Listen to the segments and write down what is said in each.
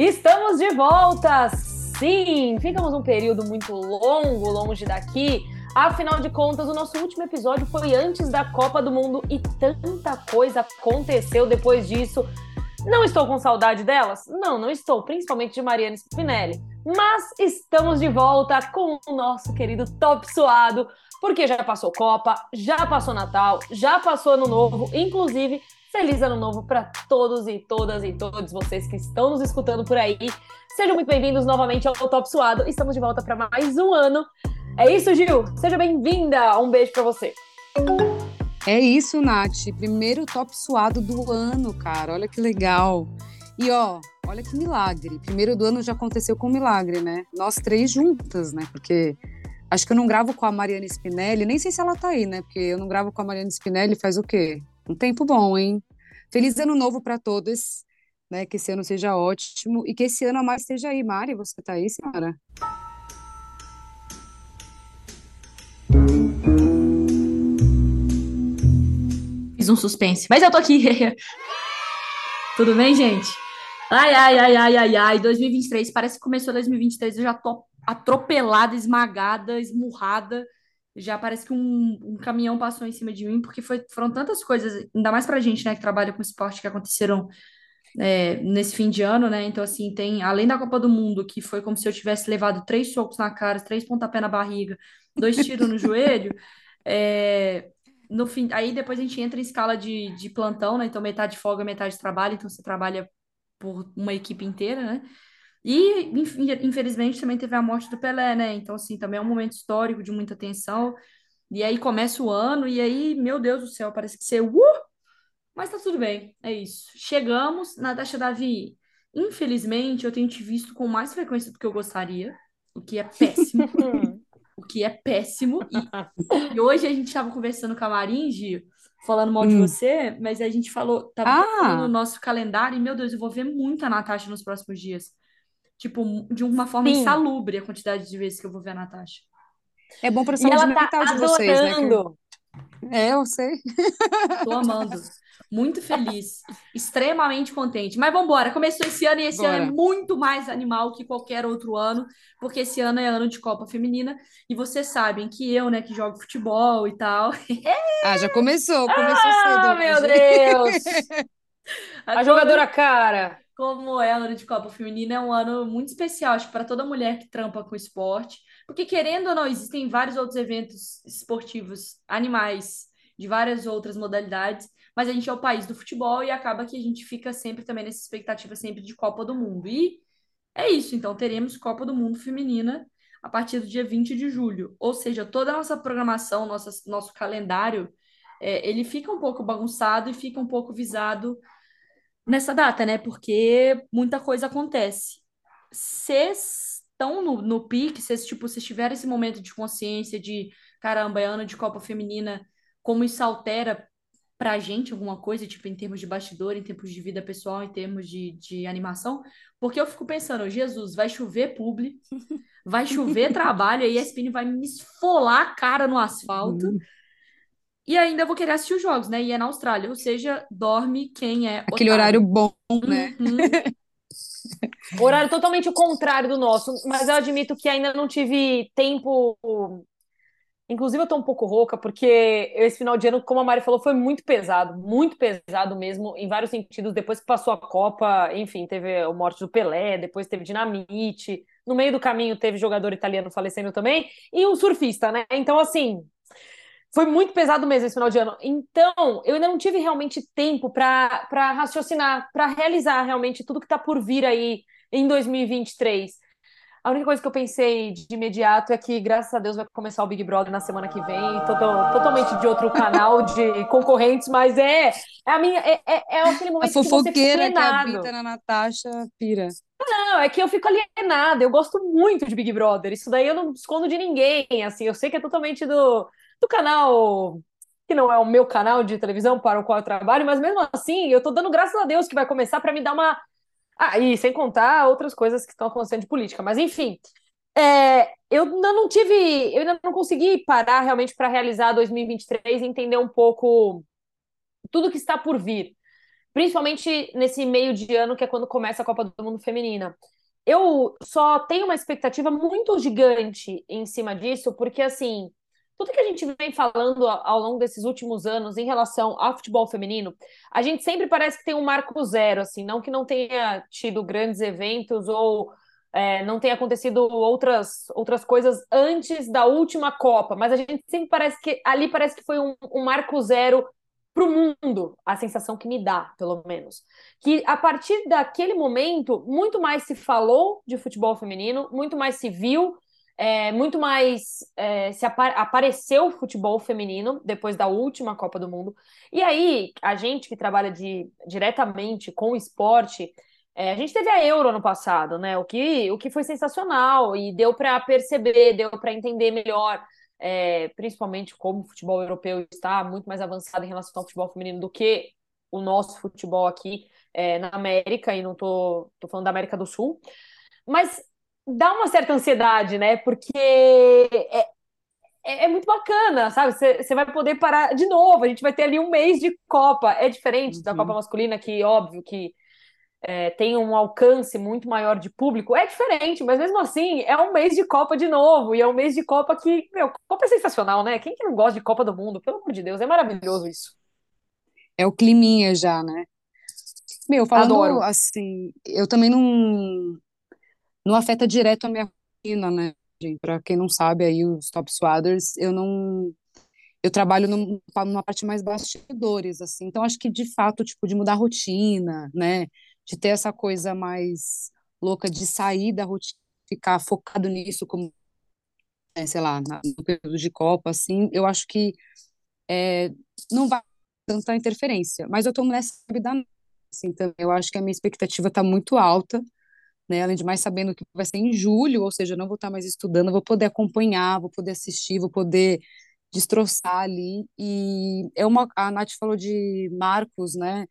Estamos de volta! Sim! Ficamos um período muito longo longe daqui. Afinal de contas, o nosso último episódio foi antes da Copa do Mundo e tanta coisa aconteceu depois disso. Não estou com saudade delas? Não, não estou, principalmente de Mariana Spinelli. Mas estamos de volta com o nosso querido Top Suado, porque já passou Copa, já passou Natal, já passou Ano Novo, inclusive Feliz Ano Novo para todos e todas e todos vocês que estão nos escutando por aí. Sejam muito bem-vindos novamente ao Top Suado. Estamos de volta para mais um ano. É isso, Gil. Seja bem-vinda. Um beijo para você. É isso, Nath. Primeiro top suado do ano, cara. Olha que legal. E ó, olha que milagre. Primeiro do ano já aconteceu com um milagre, né? Nós três juntas, né? Porque acho que eu não gravo com a Mariana Spinelli, nem sei se ela tá aí, né? Porque eu não gravo com a Mariana Spinelli faz o quê? Um tempo bom, hein? Feliz ano novo para todos, né? Que esse ano seja ótimo e que esse ano a mais esteja aí. Mari, você tá aí, senhora? Fiz um suspense, mas eu tô aqui. Tudo bem, gente? Ai, ai, ai, ai, ai, ai. 2023, parece que começou 2023, eu já tô atropelada, esmagada, esmurrada já parece que um, um, caminhão passou em cima de mim, porque foi, foram tantas coisas, ainda mais pra gente, né, que trabalha com esporte, que aconteceram é, nesse fim de ano, né? Então, assim, tem, além da Copa do Mundo, que foi como se eu tivesse levado três socos na cara, três pontapés na barriga, dois tiros no joelho, é, no fim, aí depois a gente entra em escala de, de plantão, né? Então, metade folga, metade trabalho, então você trabalha por uma equipe inteira, né? E, infelizmente, também teve a morte do Pelé, né? Então, assim, também é um momento histórico de muita tensão. E aí começa o ano, e aí, meu Deus do céu, parece que ser uh! Mas tá tudo bem, é isso. Chegamos, Natasha Davi. Infelizmente, eu tenho te visto com mais frequência do que eu gostaria, o que é péssimo. o que é péssimo. E, e hoje a gente estava conversando com a Marin, Gio, falando mal de hum. você, mas a gente falou, tava ah. no nosso calendário, e meu Deus, eu vou ver muito a Natasha nos próximos dias tipo, de uma forma Sim. insalubre a quantidade de vezes que eu vou ver a Natasha. É bom para a saúde mental tá de vocês, né? Que... É, eu sei. Tô amando. Muito feliz, extremamente contente. Mas vamos embora. Começou esse ano e esse Bora. ano é muito mais animal que qualquer outro ano, porque esse ano é ano de Copa Feminina e vocês sabem que eu, né, que jogo futebol e tal. ah, já começou, começou ah, cedo. meu Deus! a, a jogadora cara como é ano de Copa Feminina, é um ano muito especial, acho, para toda mulher que trampa com esporte, porque querendo ou não, existem vários outros eventos esportivos, animais, de várias outras modalidades, mas a gente é o país do futebol e acaba que a gente fica sempre também nessa expectativa sempre de Copa do Mundo. E é isso, então teremos Copa do Mundo Feminina a partir do dia 20 de julho. Ou seja, toda a nossa programação, nossa, nosso calendário, é, ele fica um pouco bagunçado e fica um pouco visado nessa data, né? Porque muita coisa acontece. Vocês estão no, no pique, vocês, tipo, vocês tiveram esse momento de consciência de, caramba, é ano de Copa Feminina, como isso altera pra gente alguma coisa, tipo, em termos de bastidor, em termos de vida pessoal, em termos de, de animação? Porque eu fico pensando, Jesus, vai chover publi, vai chover trabalho, aí a ESPN vai me esfolar a cara no asfalto. E ainda vou querer assistir os jogos, né? E é na Austrália, ou seja, dorme quem é. Aquele horário bom, né? Uhum. horário totalmente o contrário do nosso, mas eu admito que ainda não tive tempo. Inclusive, eu tô um pouco rouca, porque esse final de ano, como a Mari falou, foi muito pesado, muito pesado mesmo, em vários sentidos. Depois que passou a Copa, enfim, teve a morte do Pelé, depois teve dinamite. No meio do caminho teve jogador italiano falecendo também, e um surfista, né? Então, assim, foi muito pesado mesmo esse final de ano. Então, eu ainda não tive realmente tempo para raciocinar, para realizar realmente tudo que está por vir aí em 2023. A única coisa que eu pensei de imediato é que, graças a Deus, vai começar o Big Brother na semana que vem, total, totalmente de outro canal de concorrentes, mas é, é a minha é, é, é aquele momento a fofoqueira que, você que habita na Natasha pira. Não, é que eu fico alienada, eu gosto muito de Big Brother, isso daí eu não escondo de ninguém, assim, eu sei que é totalmente do, do canal que não é o meu canal de televisão para o qual eu trabalho, mas mesmo assim, eu estou dando graças a Deus que vai começar para me dar uma. Ah, e sem contar outras coisas que estão acontecendo de política, mas enfim. É, eu ainda não tive, eu ainda não consegui parar realmente para realizar 2023 e entender um pouco tudo que está por vir. principalmente nesse meio de ano que é quando começa a Copa do Mundo Feminina. Eu só tenho uma expectativa muito gigante em cima disso, porque assim, tudo que a gente vem falando ao longo desses últimos anos em relação ao futebol feminino, a gente sempre parece que tem um marco zero, assim, não que não tenha tido grandes eventos ou é, não tenha acontecido outras, outras coisas antes da última Copa, mas a gente sempre parece que ali parece que foi um, um marco zero para o mundo, a sensação que me dá, pelo menos. Que a partir daquele momento, muito mais se falou de futebol feminino, muito mais se viu, é, muito mais é, se apa apareceu o futebol feminino depois da última Copa do Mundo. E aí, a gente que trabalha de, diretamente com o esporte, é, a gente teve a Euro no passado, né? O que, o que foi sensacional e deu para perceber, deu para entender melhor é, principalmente como o futebol europeu está muito mais avançado em relação ao futebol feminino do que o nosso futebol aqui é, na América, e não tô, tô falando da América do Sul, mas dá uma certa ansiedade, né? Porque é, é, é muito bacana, sabe? Você vai poder parar de novo, a gente vai ter ali um mês de Copa, é diferente uhum. da Copa masculina, que óbvio que é, tem um alcance muito maior de público, é diferente, mas mesmo assim é um mês de Copa de novo, e é um mês de Copa que, meu, Copa é sensacional, né? Quem que não gosta de Copa do Mundo? Pelo amor de Deus, é maravilhoso isso. É o climinha já, né? Meu, falando Adoro. assim, eu também não, não afeta direto a minha rotina, né? Para quem não sabe aí, os Top Swaders, eu não eu trabalho numa parte mais bastidores, assim, então acho que de fato, tipo, de mudar a rotina, né, de ter essa coisa mais louca de sair da rotina, ficar focado nisso, como, é, sei lá, no período de Copa, assim, eu acho que é, não vai tanta interferência. Mas eu estou nessa vida, assim, então eu acho que a minha expectativa está muito alta, né? Além de mais sabendo que vai ser em julho, ou seja, eu não vou estar mais estudando, vou poder acompanhar, vou poder assistir, vou poder destroçar ali. E é uma, a Nath falou de marcos, né?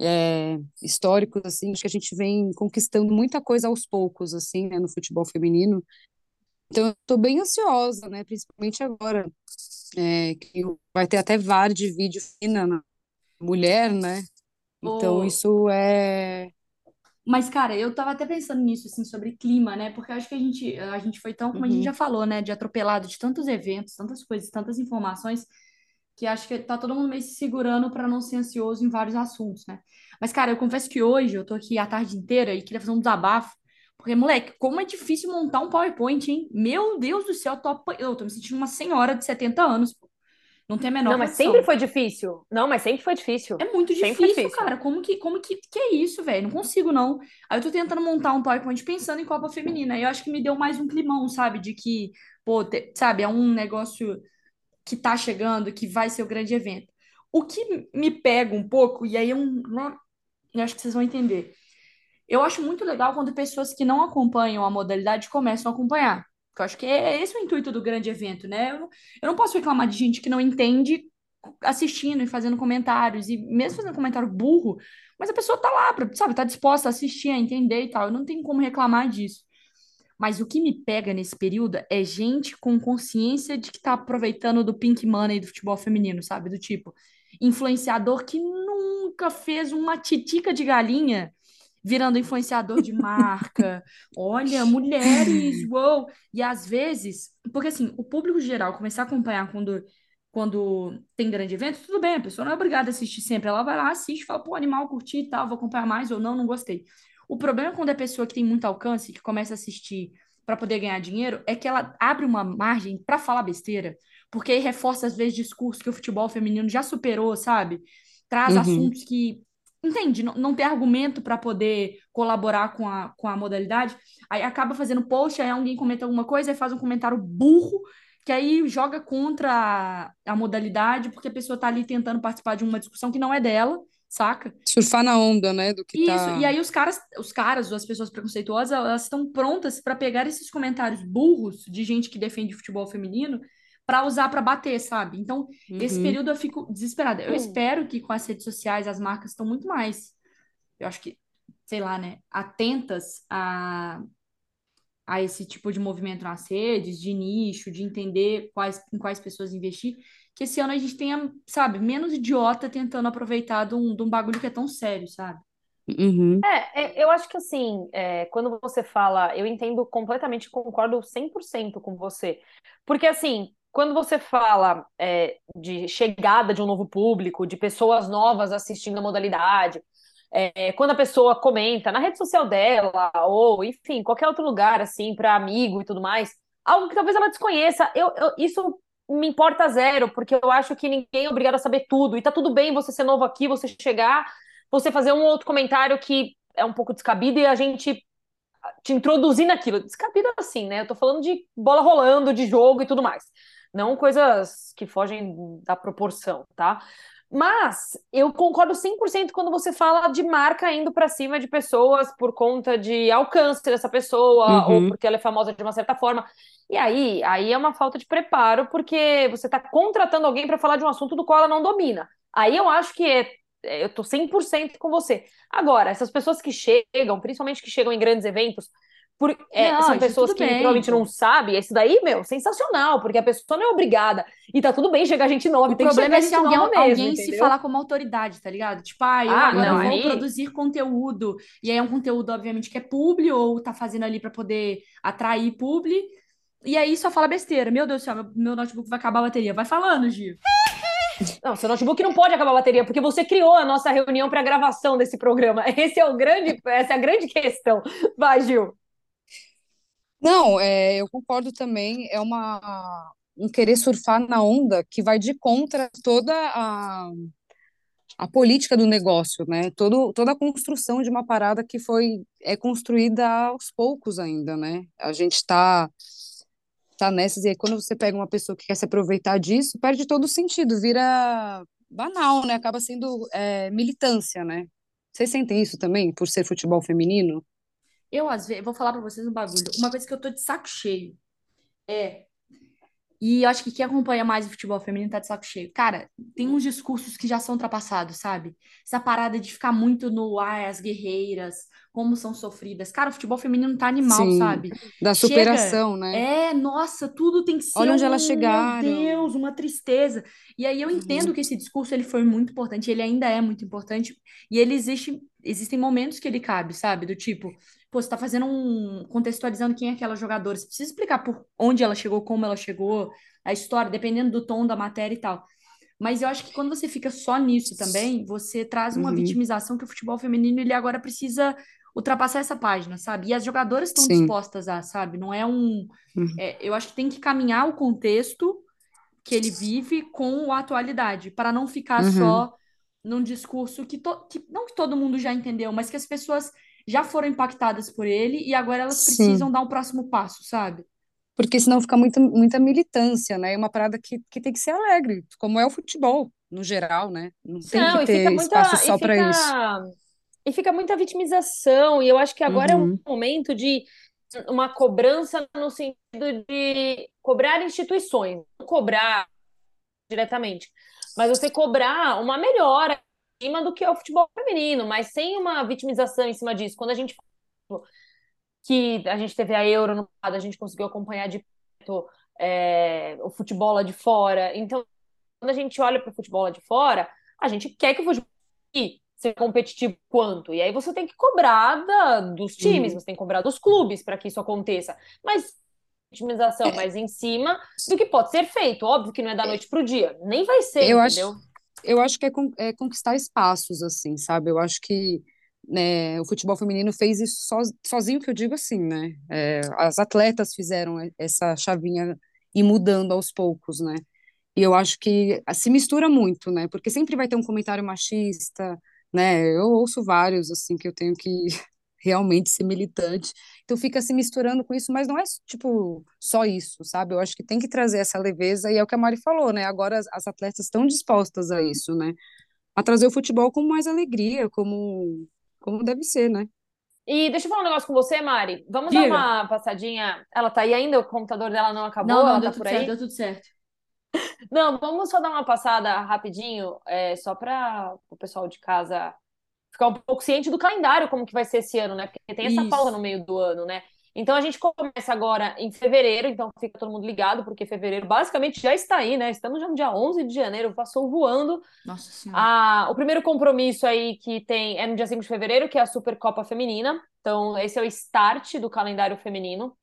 é, históricos, assim, acho que a gente vem conquistando muita coisa aos poucos, assim, né, no futebol feminino. Então, eu estou bem ansiosa, né, principalmente agora, é, que vai ter até VAR de vídeo fina na mulher, né? Então, oh. isso é... Mas, cara, eu tava até pensando nisso, assim, sobre clima, né? Porque eu acho que a gente, a gente foi tão, como uhum. a gente uhum. já falou, né? De atropelado de tantos eventos, tantas coisas, tantas informações, que acho que tá todo mundo meio se segurando para não ser ansioso em vários assuntos, né? Mas, cara, eu confesso que hoje eu tô aqui a tarde inteira e queria fazer um desabafo, porque, moleque, como é difícil montar um PowerPoint, hein? Meu Deus do céu, eu tô, eu tô me sentindo uma senhora de 70 anos. Não tem a menor Não, mas sempre foi difícil. Não, mas sempre foi difícil. É muito difícil, difícil, cara. Como que, como que, que é isso, velho? Não consigo, não. Aí eu tô tentando montar um PowerPoint pensando em Copa Feminina. E eu acho que me deu mais um climão, sabe? De que, pô, te, sabe, é um negócio que está chegando, que vai ser o grande evento. O que me pega um pouco, e aí eu, eu acho que vocês vão entender. Eu acho muito legal quando pessoas que não acompanham a modalidade começam a acompanhar. Porque eu acho que é esse o intuito do grande evento, né? Eu, eu não posso reclamar de gente que não entende assistindo e fazendo comentários, e mesmo fazendo comentário burro, mas a pessoa tá lá, pra, sabe, tá disposta a assistir, a entender e tal. Eu não tenho como reclamar disso. Mas o que me pega nesse período é gente com consciência de que tá aproveitando do pink money do futebol feminino, sabe? Do tipo, influenciador que nunca fez uma titica de galinha virando influenciador de marca. Olha, mulheres, uou! E às vezes, porque assim, o público geral começar a acompanhar quando quando tem grande evento, tudo bem, a pessoa não é obrigada a assistir sempre, ela vai lá, assiste, fala, pô, animal, curti e tal, vou acompanhar mais ou não, não gostei. O problema quando é pessoa que tem muito alcance, que começa a assistir para poder ganhar dinheiro, é que ela abre uma margem para falar besteira, porque aí reforça às vezes discurso que o futebol feminino já superou, sabe? Traz uhum. assuntos que entende, não, não tem argumento para poder colaborar com a, com a modalidade, aí acaba fazendo post, aí alguém comenta alguma coisa, e faz um comentário burro, que aí joga contra a, a modalidade, porque a pessoa está ali tentando participar de uma discussão que não é dela, saca? Surfar na onda, né, do que Isso, tá... e aí os caras, os caras, as pessoas preconceituosas, elas estão prontas para pegar esses comentários burros de gente que defende futebol feminino para usar para bater, sabe? Então, uhum. esse período eu fico desesperada. Eu uhum. espero que com as redes sociais as marcas estão muito mais, eu acho que, sei lá, né, atentas a a esse tipo de movimento nas redes, de nicho, de entender quais, em quais pessoas investir, que esse ano a gente tenha, sabe, menos idiota tentando aproveitar de um, de um bagulho que é tão sério, sabe? Uhum. É, é, eu acho que assim, é, quando você fala, eu entendo completamente, concordo 100% com você. Porque assim, quando você fala é, de chegada de um novo público, de pessoas novas assistindo a modalidade, é, quando a pessoa comenta na rede social dela, ou enfim, qualquer outro lugar, assim, para amigo e tudo mais, algo que talvez ela desconheça, eu, eu, isso me importa zero, porque eu acho que ninguém é obrigado a saber tudo. E tá tudo bem você ser novo aqui, você chegar, você fazer um outro comentário que é um pouco descabido e a gente te introduzir naquilo. Descabido assim, né? Eu tô falando de bola rolando, de jogo e tudo mais. Não coisas que fogem da proporção, tá? Mas eu concordo 100% quando você fala de marca indo para cima de pessoas por conta de alcance dessa pessoa Uhum. ou porque ela é famosa de uma certa forma. E aí, aí é uma falta de preparo porque você está contratando alguém para falar de um assunto do qual ela não domina. Aí eu acho que é, é, eu tô 100% com você. Agora, essas pessoas que chegam, principalmente que chegam em grandes eventos, por, é, Não, são isso pessoas que bem, provavelmente não sabem. Esse daí, meu, sensacional, porque a pessoa não é obrigada. E tá tudo bem chegar gente nova, O tem que problema chegar é se alguém, mesmo, alguém se falar como autoridade, tá ligado? Tipo, ah, eu Ah, agora não, vou aí. produzir conteúdo. E aí é um conteúdo, obviamente, que é publi ou tá fazendo ali pra poder atrair publi. E aí só fala besteira. Meu Deus do céu, meu, meu notebook vai acabar a bateria. Vai falando, Gil. Não, seu notebook não pode acabar a bateria, porque você criou a nossa reunião para gravação desse programa. Esse é o grande, essa é a grande questão. Vai, Gil. Não, é, eu concordo também. É uma um querer surfar na onda que vai de contra toda a, a política do negócio, né? Todo, toda a construção de uma parada que foi é construída aos poucos ainda, né? A gente está tá nessas, e aí quando você pega uma pessoa que quer se aproveitar disso, perde todo o sentido, vira banal, né? Acaba sendo é, militância, né? Vocês sentem isso também, por ser futebol feminino? Eu, às vezes, vou falar pra vocês um bagulho. Uma coisa que eu tô de saco cheio é. E acho que quem acompanha mais o futebol feminino tá de saco cheio. Cara, tem uns discursos que já são ultrapassados, sabe? Essa parada de ficar muito no ai, as guerreiras, como são sofridas. Cara, o futebol feminino tá animal, Sim, sabe? da Chega. superação, né? É, nossa, tudo tem que ser Olha onde um, elas chegaram. meu Deus, uma tristeza. E aí eu entendo que esse discurso ele foi muito importante, ele ainda é muito importante, e ele existe, existem momentos que ele cabe, sabe? Do tipo, pô, você tá fazendo um, contextualizando quem é aquela jogadora, você precisa explicar por onde ela chegou, como ela chegou, a história, dependendo do tom da matéria e tal. Mas eu acho que quando você fica só nisso também, você traz uma Uhum. vitimização que o futebol feminino ele agora precisa ultrapassar essa página, sabe? E as jogadoras estão dispostas a, sabe? Não é um. Uhum. é, eu acho que tem que caminhar o contexto que ele vive com a atualidade, para não ficar Uhum. só num discurso que, to- que não que todo mundo já entendeu, mas que as pessoas já foram impactadas por ele e agora elas Sim. precisam dar um próximo passo, sabe? Porque senão fica muita, muita militância, né? É uma parada que, que tem que ser alegre, como é o futebol, no geral, né? Não tem Não, que e fica ter muita, espaço e só para isso. fica, e fica muita vitimização, e eu acho que agora é um Uhum. momento de uma cobrança no sentido de cobrar instituições, não cobrar diretamente, mas você cobrar uma melhora cima do que é o futebol feminino, mas sem uma vitimização em cima disso. Quando a gente fala que a gente teve a Euro no passado, a gente conseguiu acompanhar de perto é, o futebol lá de fora. Então, quando a gente olha para o futebol lá de fora, a gente quer que o futebol seja competitivo quanto. E aí você tem que cobrar da- dos times, Uhum. você tem que cobrar dos clubes para que isso aconteça. Mas otimização mais em cima do que pode ser feito. Óbvio que não é da noite pro dia. Nem vai ser, Eu acho, entendeu? Eu acho que é, con- é conquistar espaços, assim, sabe? Eu acho que né, o futebol feminino fez isso so- sozinho, que eu digo assim, né? É, as atletas fizeram essa chavinha ir mudando aos poucos, né? E eu acho que se mistura muito, né? Porque sempre vai ter um comentário machista, né? Eu ouço vários, assim, que eu tenho que realmente ser militante. Então fica se misturando com isso, mas não é, tipo, só isso, sabe? Eu acho que tem que trazer essa leveza, e é o que a Mari falou, né? Agora as, as atletas estão dispostas a isso, né? A trazer o futebol com mais alegria, como, como deve ser, né? E deixa eu falar um negócio com você, Mari. Vamos dar Diga. uma passadinha. Ela tá aí ainda? O computador dela não acabou? Não, não, Ela deu tá tudo por certo, aí? deu tudo certo. Não, vamos só dar uma passada rapidinho, é, só para o pessoal de casa ficar um pouco ciente do calendário, como que vai ser esse ano, né? Porque tem essa pausa Isso. no meio do ano, né? Então a gente começa agora em fevereiro, então fica todo mundo ligado, porque fevereiro basicamente já está aí, né? Estamos já no dia 11 de janeiro, passou voando. Nossa Senhora. Ah, o primeiro compromisso aí que tem é no dia 5 de fevereiro, que é a Supercopa Feminina. Então esse é o start do calendário feminino.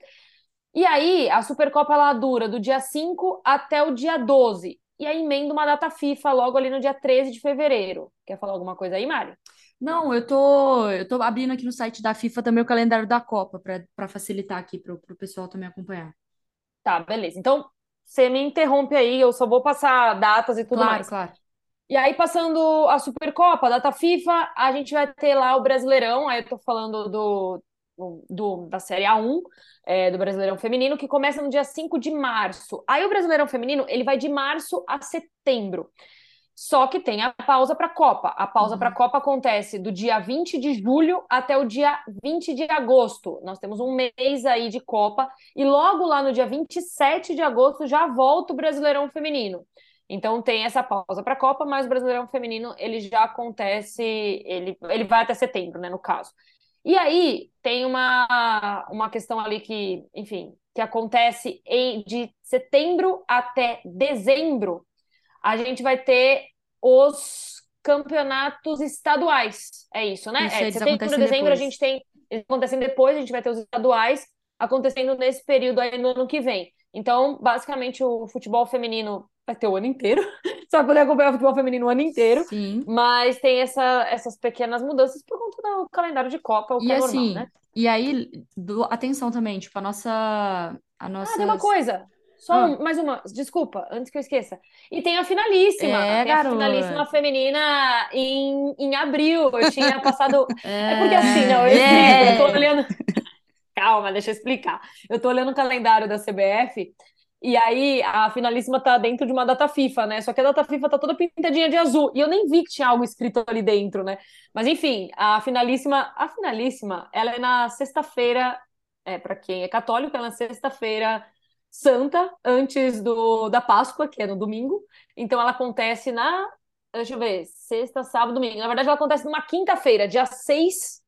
E aí a Supercopa ela dura do dia 5 até o dia 12. E aí emenda uma data FIFA logo ali no dia 13 de fevereiro. Quer falar alguma coisa aí, Mari? Não, eu tô, eu tô abrindo aqui no site da FIFA também o calendário da Copa, para facilitar aqui para o pessoal também acompanhar. Tá, beleza. Então, você me interrompe aí, eu só vou passar datas e tudo Claro, mais. claro. E aí, passando a Supercopa, a data FIFA, a gente vai ter lá o Brasileirão, aí eu tô falando do, do, da Série A1, é, do Brasileirão Feminino, que começa no dia 5 de março. Aí o Brasileirão Feminino, ele vai de março a setembro. Só que tem a pausa para a Copa. A pausa Uhum. para a Copa acontece do dia 20 de julho até o dia 20 de agosto. Nós temos um mês aí de Copa. E logo lá no dia 27 de agosto já volta o Brasileirão Feminino. Então tem essa pausa para a Copa, mas o Brasileirão Feminino ele já acontece, ele, ele vai até setembro, né, no caso. E aí tem uma, uma questão ali que, enfim, que acontece em, de setembro até dezembro. A gente vai ter os campeonatos estaduais. É isso, né? Isso, É, setembro a dezembro a depois. gente tem. Eles acontecem depois, a gente vai ter os estaduais acontecendo nesse período aí no ano que vem. Então, basicamente, o futebol feminino vai ter o ano inteiro. Você vai poder acompanhar o futebol feminino o ano inteiro. Sim. Mas tem essa, essas pequenas mudanças por conta do calendário de Copa, o que E é assim, normal, né? e aí, do- atenção também, tipo, a nossa, a Ah, nossas... tem uma coisa. Só Ah. um- mais uma, desculpa, antes que eu esqueça. E tem a finalíssima. É, tem a finalíssima feminina em, em abril. Eu tinha passado. É, É porque assim, não, eu, é. eu tô olhando. Calma, deixa eu explicar. Eu tô olhando o calendário da CBF. E aí, a finalíssima tá dentro de uma data FIFA, né? Só que a data FIFA tá toda pintadinha de azul. E eu nem vi que tinha algo escrito ali dentro, né? Mas enfim, a finalíssima, a finalíssima, ela é na sexta-feira, é, para quem é católico, ela é na sexta-feira santa, antes do, da Páscoa, que é no domingo. Então ela acontece na, deixa eu ver, sexta, sábado, domingo. Na verdade, ela acontece numa quinta-feira, dia 6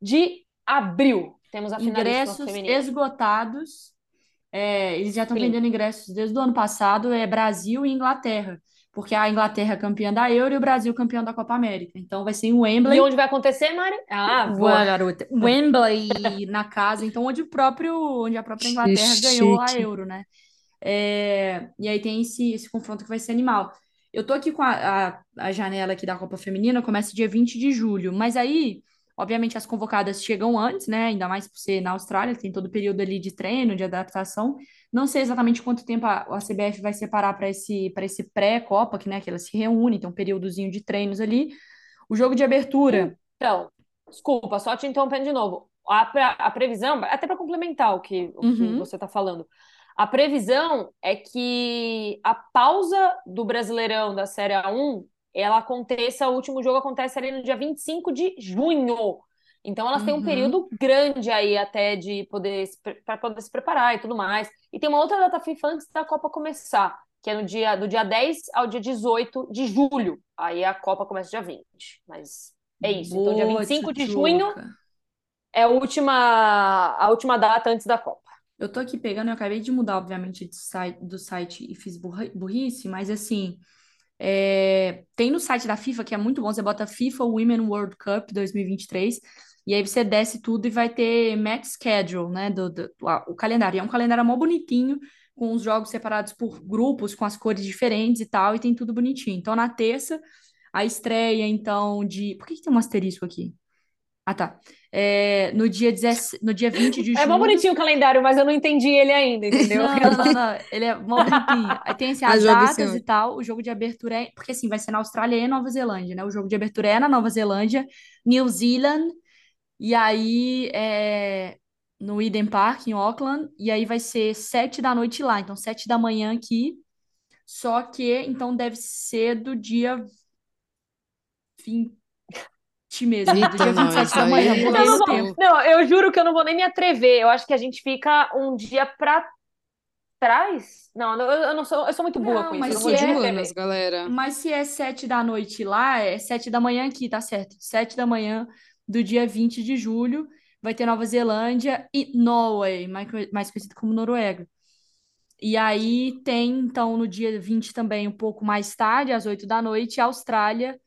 de abril. Temos a ingressos esgotados. É, eles já estão vendendo ingressos desde o ano passado, é Brasil e Inglaterra, porque a Inglaterra é campeã da Euro e o Brasil campeão da Copa América. Então vai ser em Wembley. E onde vai acontecer, Mari? Ah, Boa, boa. garota. Wembley na casa, então onde o próprio, onde a própria Inglaterra ganhou a. Euro, né? É, e aí tem esse, esse confronto que vai ser animal. Eu tô aqui com a, a, a janela aqui da Copa Feminina, começa dia 20 de julho, mas aí, obviamente, as convocadas chegam antes, né? Ainda mais por ser na Austrália, tem todo o período ali de treino, de adaptação. Não sei exatamente quanto tempo a, a CBF vai separar para esse, para esse pré-Copa, que, né, que elas se reúnem, tem um períodozinho de treinos ali. O jogo de abertura. Então, desculpa, só te interrompendo de novo. A, pre- a previsão, até para complementar o que, o que Uhum. você está falando, a previsão é que a pausa do Brasileirão da Série A1 ela aconteça, o último jogo acontece ali no dia 25 de junho. Então elas têm um Uhum. período grande aí até de poder para poder se preparar e tudo mais. E tem uma outra data FIFA antes da Copa começar, que é no dia do dia 10 ao dia 18 de julho. Aí a Copa começa dia 20. Mas é isso. Então dia Boa, 25 de junho é a última a última data antes da Copa. Eu tô aqui pegando, eu acabei de mudar, obviamente, de site, do site e fiz burri- burrice, mas assim, é, tem no site da FIFA, que é muito bom, você bota FIFA Women World Cup 2023, e aí você desce tudo e vai ter match schedule, né, do, do- a- o calendário. E é um calendário mó bonitinho, com os jogos separados por grupos, com as cores diferentes e tal, e tem tudo bonitinho. Então, na terça, a estreia, então, de... Por que que tem um asterisco aqui? Ah, tá. É, no dia 10, no dia 20 de É mó julho... bonitinho o calendário, mas eu não entendi ele ainda, entendeu? Não, não, não, não. Ele é mó bonitinho. Aí tem assim, as jogo datas e tal. O jogo de abertura é. Porque assim, vai ser na Austrália e Nova Zelândia, né? O jogo de abertura é na Nova Zelândia, New Zealand, e aí é no Eden Park, em Auckland, e aí vai ser sete da noite lá. Então, sete da manhã aqui. Só que, então, deve ser do dia 20 mesmo, do Eita, dia 27 nós, da manhã. Eu não tempo. Não, eu juro que eu não vou nem me atrever. Eu acho que a gente fica um dia pra trás. Não, eu, eu não sou, eu sou muito boa Não, com isso. mas Eu não se é- atrever. galera. Mas se é sete da noite lá, é sete da manhã aqui, tá certo? Sete da manhã do dia 20 de julho. vai ter Nova Zelândia e Norway, mais, mais conhecido como Noruega. E aí tem, então, no dia 20 também, um pouco mais tarde, às 8 da noite, Austrália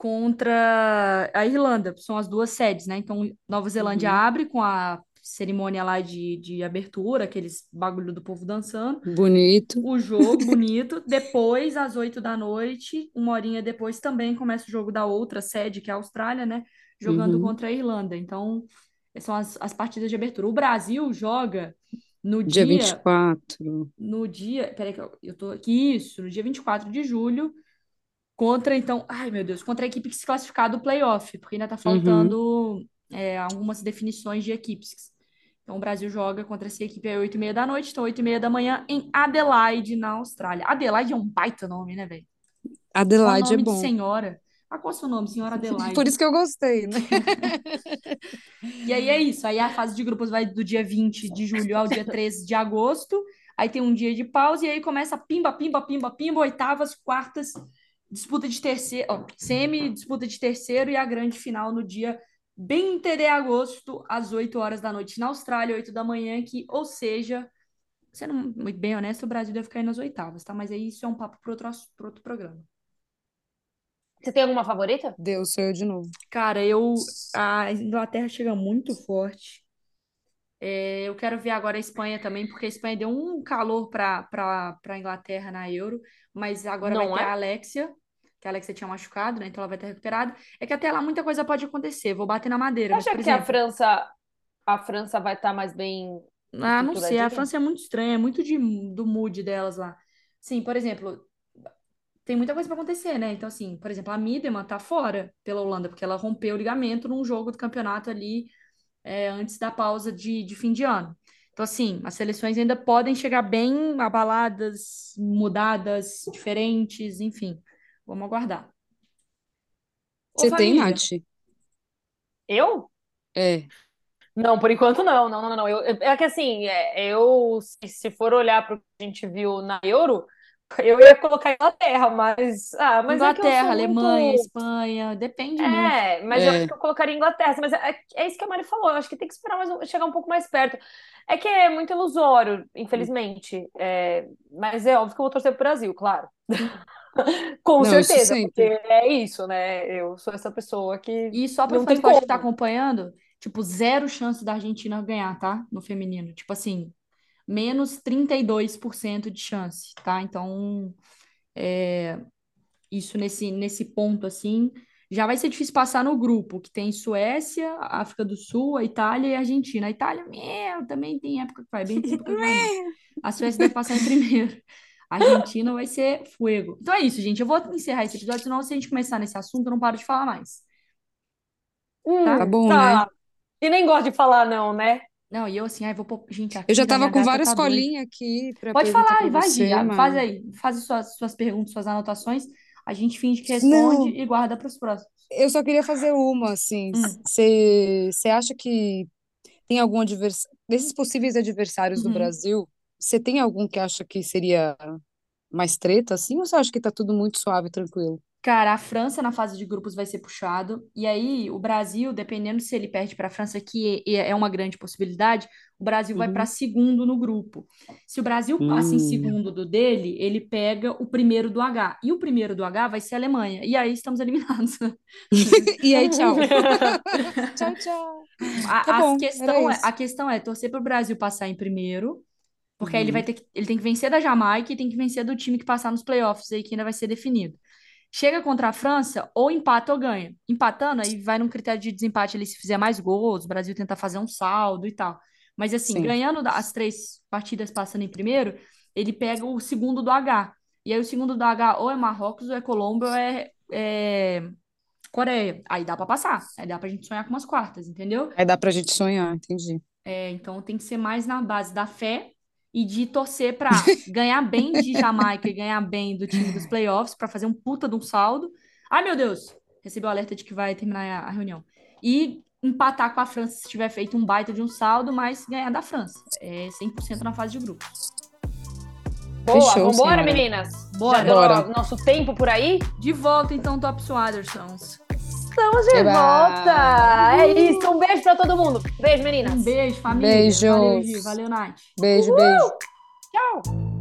contra a Irlanda. São as duas sedes, né? Então, Nova Zelândia Uhum. abre com a cerimônia lá de, de abertura, aqueles bagulho do povo dançando. Bonito. O jogo bonito. Depois, às 8 da noite, uma horinha depois, também começa o jogo da outra sede, que é a Austrália, né? Jogando Uhum. contra a Irlanda. Então, são as, as partidas de abertura. O Brasil joga no Dia dia 24. no dia. Peraí, que eu, eu tô aqui. Isso, no dia 24 de julho, contra, então. Ai, meu Deus, contra a equipe que se classificar do playoff, porque ainda tá Uhum. faltando é, algumas definições de equipes. Então, o Brasil joga contra essa equipe às 8h30 da noite, então 8h30 da manhã, em Adelaide, na Austrália. Adelaide é um baita nome, né, velho? Adelaide é nome de bom. senhora. Ah, qual é o seu nome, senhora Adelaide? Por isso que eu gostei, né? E aí é isso. Aí a fase de grupos vai do dia 20 de julho ao dia 13 de agosto. Aí tem um dia de pausa e aí começa pimba, pimba, pimba, pimba, oitavas, quartas, disputa de terceiro, ó, semi, disputa de terceiro e a grande final no dia 20 de agosto, às 8 horas da noite na Austrália, 8 da manhã, que, ou seja, sendo muito bem honesto, o Brasil deve cair nas oitavas, tá? Mas aí isso é um papo para outro, pra outro programa. Você tem alguma favorita? Deus, sou eu de novo. Cara, eu a Inglaterra chega muito forte. É, eu quero ver agora a Espanha também, porque a Espanha deu um calor para para Inglaterra na Euro, mas agora vai Não ter é? a Alexia, que a Alexia tinha machucado, né? Então ela vai ter recuperado. É que até lá muita coisa pode acontecer. Vou bater na madeira, Você mas acha que a exemplo, França, a França vai estar mais bem ah, não sei, a? França é muito estranha, é muito de, do mood delas lá. Sim, por exemplo, tem muita coisa para acontecer, né? Então, assim, por exemplo, a Miedema tá fora pela Holanda, porque ela rompeu o ligamento num jogo do campeonato ali é, antes da pausa de, de fim de ano. Então, assim, as seleções ainda podem chegar bem abaladas, mudadas, diferentes, enfim. Vamos aguardar. Ô, Você tem, família, Nath? Eu? É. Não, por enquanto não, não, não, não. Eu, é que assim, é, eu, se, se for olhar para o que a gente viu na Euro, eu ia colocar Inglaterra, mas, ah, mas é que eu Inglaterra, sou muito. Alemanha, Espanha, depende muito. É, mas eu acho É. que eu colocaria Inglaterra. Mas é, é isso que a Mari falou. Eu acho que tem que esperar mais, um- chegar um pouco mais perto. É que é muito ilusório, infelizmente. É, mas é óbvio que eu vou torcer pro Brasil, claro. Com Não, isso certeza, porque é isso, né? Eu sou essa pessoa que E só para tem que tá acompanhando, tipo, zero chance da Argentina ganhar, tá? No feminino. Tipo assim, menos 32% de chance, tá? Então, é, isso nesse, nesse ponto, assim, já vai ser difícil passar no grupo, que tem Suécia, África do Sul, a Itália e a Argentina. A Itália, meu, também tem época que vai bem, que vai mal. A Suécia deve passar em primeiro. A Argentina vai ser fuego. Então é isso, gente. Eu vou encerrar esse episódio, senão se a gente começar nesse assunto, eu não paro de falar mais, tá? Tá Hum, bom, né? tá. E nem gosto de falar, não, né? Não, e eu assim, ai, vou pôr... Gente, Eu aqui já da minha tava com várias tá colinhas aqui pra Pode perguntar falar pra vai, você, Gia. Faz mas. aí. Faz as suas, suas perguntas, suas anotações. A gente finge que responde Não, e guarda para os próximos. eu só queria fazer uma, assim. Hum, Você acha que tem algum adversário, desses possíveis adversários do uhum. Brasil, você tem algum que acha que seria mais treta, assim, ou você acha que tá tudo muito suave e tranquilo? Cara, a França na fase de grupos vai ser puxado. E aí, o Brasil, dependendo se ele perde para a França, que é é uma grande possibilidade, o Brasil vai para Uhum. segundo no grupo. Se o Brasil passa em Hum. segundo do dele, ele pega o primeiro do H. E o primeiro do H vai ser a Alemanha. E aí estamos eliminados. E aí, tchau. Tchau, tchau. A, Tá bom, questão é, a questão é torcer para o Brasil passar em primeiro, porque aí ele vai Uhum. ter que, ele tem que vencer da Jamaica e tem que vencer do time que passar nos playoffs aí, que ainda vai ser definido. Chega contra a França, ou empata ou ganha. Empatando, aí vai num critério de desempate ali se fizer mais gols, o Brasil tentar fazer um saldo e tal. Mas assim, Sim. ganhando as três partidas passando em primeiro, ele pega o segundo do H. E aí o segundo do H ou é Marrocos, ou é Colômbia, ou é, é Coreia. Aí dá pra passar. Aí dá pra gente sonhar com umas quartas, entendeu? Aí dá pra gente sonhar, entendi. É, então tem que ser mais na base da fé e de torcer pra ganhar bem de Jamaica e ganhar bem do time dos playoffs pra fazer um puta de um saldo. Ai, meu Deus! Recebeu o alerta de que vai terminar a, reunião. E empatar com a França se tiver feito um baita de um saldo, mas ganhar da França. É 100% na fase de grupos. Boa, Fechou, vambora, senhora. meninas? Bora. Já deu Bora. nosso tempo por aí? De volta então, Top Swadersons. Estamos de Eba! volta! É isso, um beijo pra todo mundo. Beijo, meninas. Um beijo, família. Beijos. Valeu, Gi. Valeu, Nath. Beijo, beijo. Tchau!